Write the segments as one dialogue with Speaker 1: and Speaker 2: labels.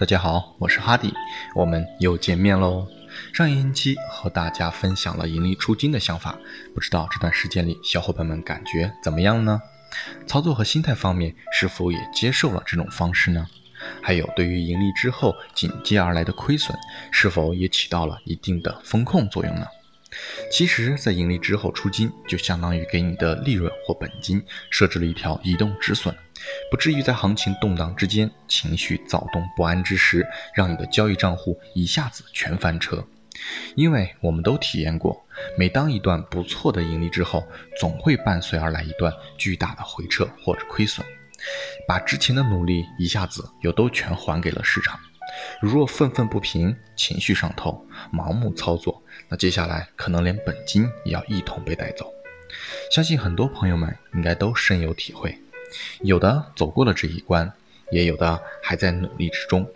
Speaker 1: 大家好，我是哈迪，我们又见面喽。上一期和大家分享了盈利出金的想法，不知道这段时间里小伙伴们感觉怎么样呢？操作和心态方面是否也接受了这种方式呢？还有对于盈利之后紧接而来的亏损，是否也起到了一定的风控作用呢？其实，在盈利之后出金，就相当于给你的利润或本金设置了一条移动止损，不至于在行情动荡之间、情绪躁动不安之时，让你的交易账户一下子全翻车。因为我们都体验过，每当一段不错的盈利之后，总会伴随而来一段巨大的回撤或者亏损，把之前的努力一下子又都全还给了市场。如若愤愤不平、情绪上头、盲目操作，那接下来可能连本金也要一同被带走。相信很多朋友们应该都深有体会，有的走过了这一关，也有的还在努力之中。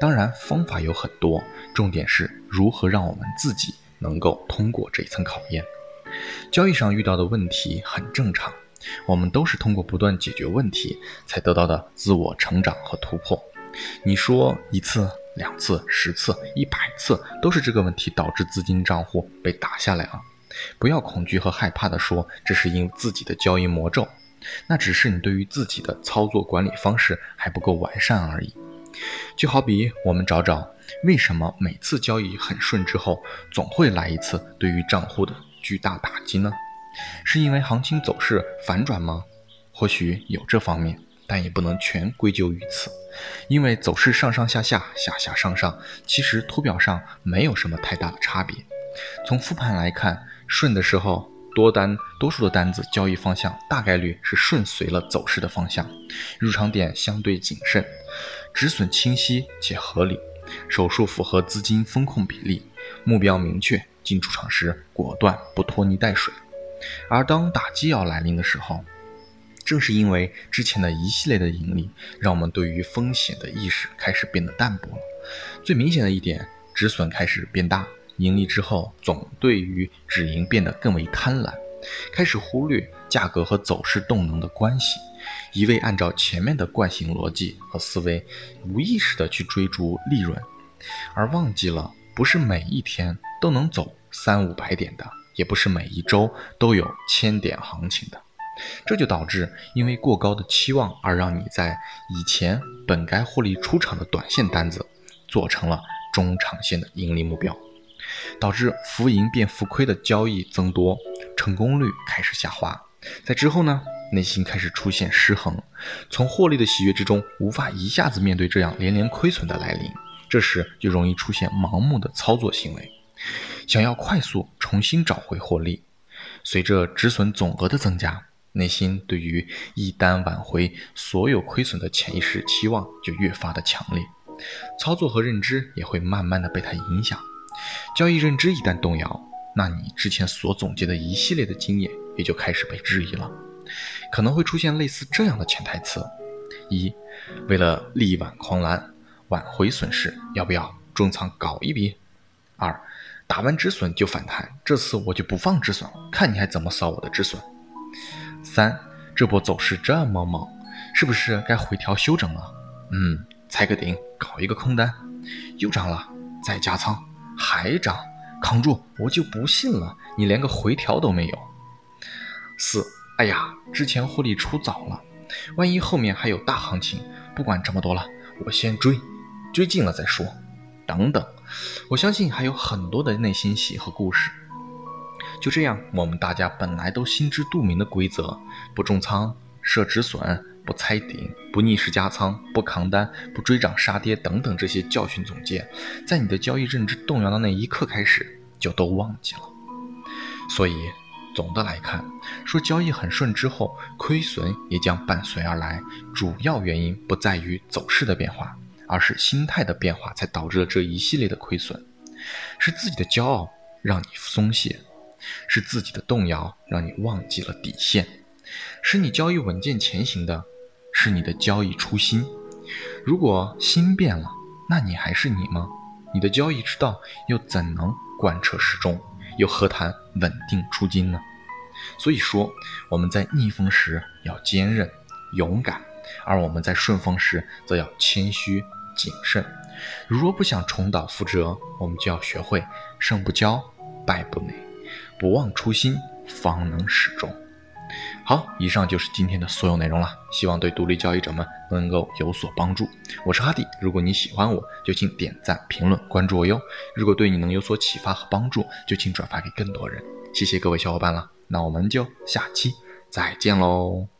Speaker 1: 当然，方法有很多，重点是如何让我们自己能够通过这一层考验。交易上遇到的问题很正常，我们都是通过不断解决问题才得到的自我成长和突破。你说一次、两次、十次、一百次，都是这个问题导致资金账户被打下来了。不要恐惧和害怕的说这是因自己的交易魔咒，那只是你对于自己的操作管理方式还不够完善而已。就好比我们找找为什么每次交易很顺之后，总会来一次对于账户的巨大打击呢？是因为行情走势反转吗？或许有这方面。但也不能全归咎于此，因为走势上上下下、下下上上，其实图表上没有什么太大的差别。从复盘来看，顺的时候多单多数的单子交易方向大概率是顺随了走势的方向，入场点相对谨慎，止损清晰且合理，手术符合资金风控比例，目标明确，进出场时果断不拖泥带水。而当打击要来临的时候，正是因为之前的一系列的盈利，让我们对于风险的意识开始变得淡薄了。最明显的一点，止损开始变大，盈利之后总对于止盈变得更为贪婪，开始忽略价格和走势动能的关系，一味按照前面的惯性逻辑和思维，无意识的去追逐利润，而忘记了不是每一天都能走三五百点的，也不是每一周都有千点行情的。这就导致，因为过高的期望而让你在以前本该获利出场的短线单子，做成了中长线的盈利目标，导致浮盈变浮亏的交易增多，成功率开始下滑。在之后呢，内心开始出现失衡，从获利的喜悦之中无法一下子面对这样连连亏损的来临，这时就容易出现盲目的操作行为，想要快速重新找回获利，随着止损总额的增加。内心对于一单挽回所有亏损的潜意识期望就越发的强烈，操作和认知也会慢慢的被它影响。交易认知一旦动摇，那你之前所总结的一系列的经验也就开始被质疑了。可能会出现类似这样的潜台词：一，为了力挽狂澜，挽回损失，要不要重仓搞一笔？二，打完止损就反弹，这次我就不放止损了，看你还怎么扫我的止损。三，这波走势这么猛，是不是该回调休整了？嗯，踩个顶，搞一个空单，又涨了，再加仓，还涨，扛住，我就不信了，你连个回调都没有。四，哎呀，之前获利出早了，万一后面还有大行情，不管这么多了，我先追，追进了再说。等等，我相信还有很多的内心戏和故事。就这样，我们大家本来都心知肚明的规则：不重仓、设止损、不猜顶、不逆势加仓、不扛单、不追涨杀跌等等这些教训总结，在你的交易认知动摇的那一刻开始，就都忘记了。所以，总的来看，说交易很顺之后，亏损也将伴随而来。主要原因不在于走势的变化，而是心态的变化，才导致了这一系列的亏损。是自己的骄傲让你松懈。是自己的动摇让你忘记了底线，使你交易稳健前行的，是你的交易初心。如果心变了，那你还是你吗？你的交易之道又怎能贯彻始终？又何谈稳定出金呢？所以说，我们在逆风时要坚韧勇敢，而我们在顺风时则要谦虚谨慎。如若不想重蹈覆辙，我们就要学会胜不骄，败不馁，不忘初心，方能始终。好，以上就是今天的所有内容了，希望对独立交易者们能够有所帮助。我是哈迪，如果你喜欢我，就请点赞、评论、关注我哟。如果对你能有所启发和帮助，就请转发给更多人。谢谢各位小伙伴了，那我们就下期再见喽。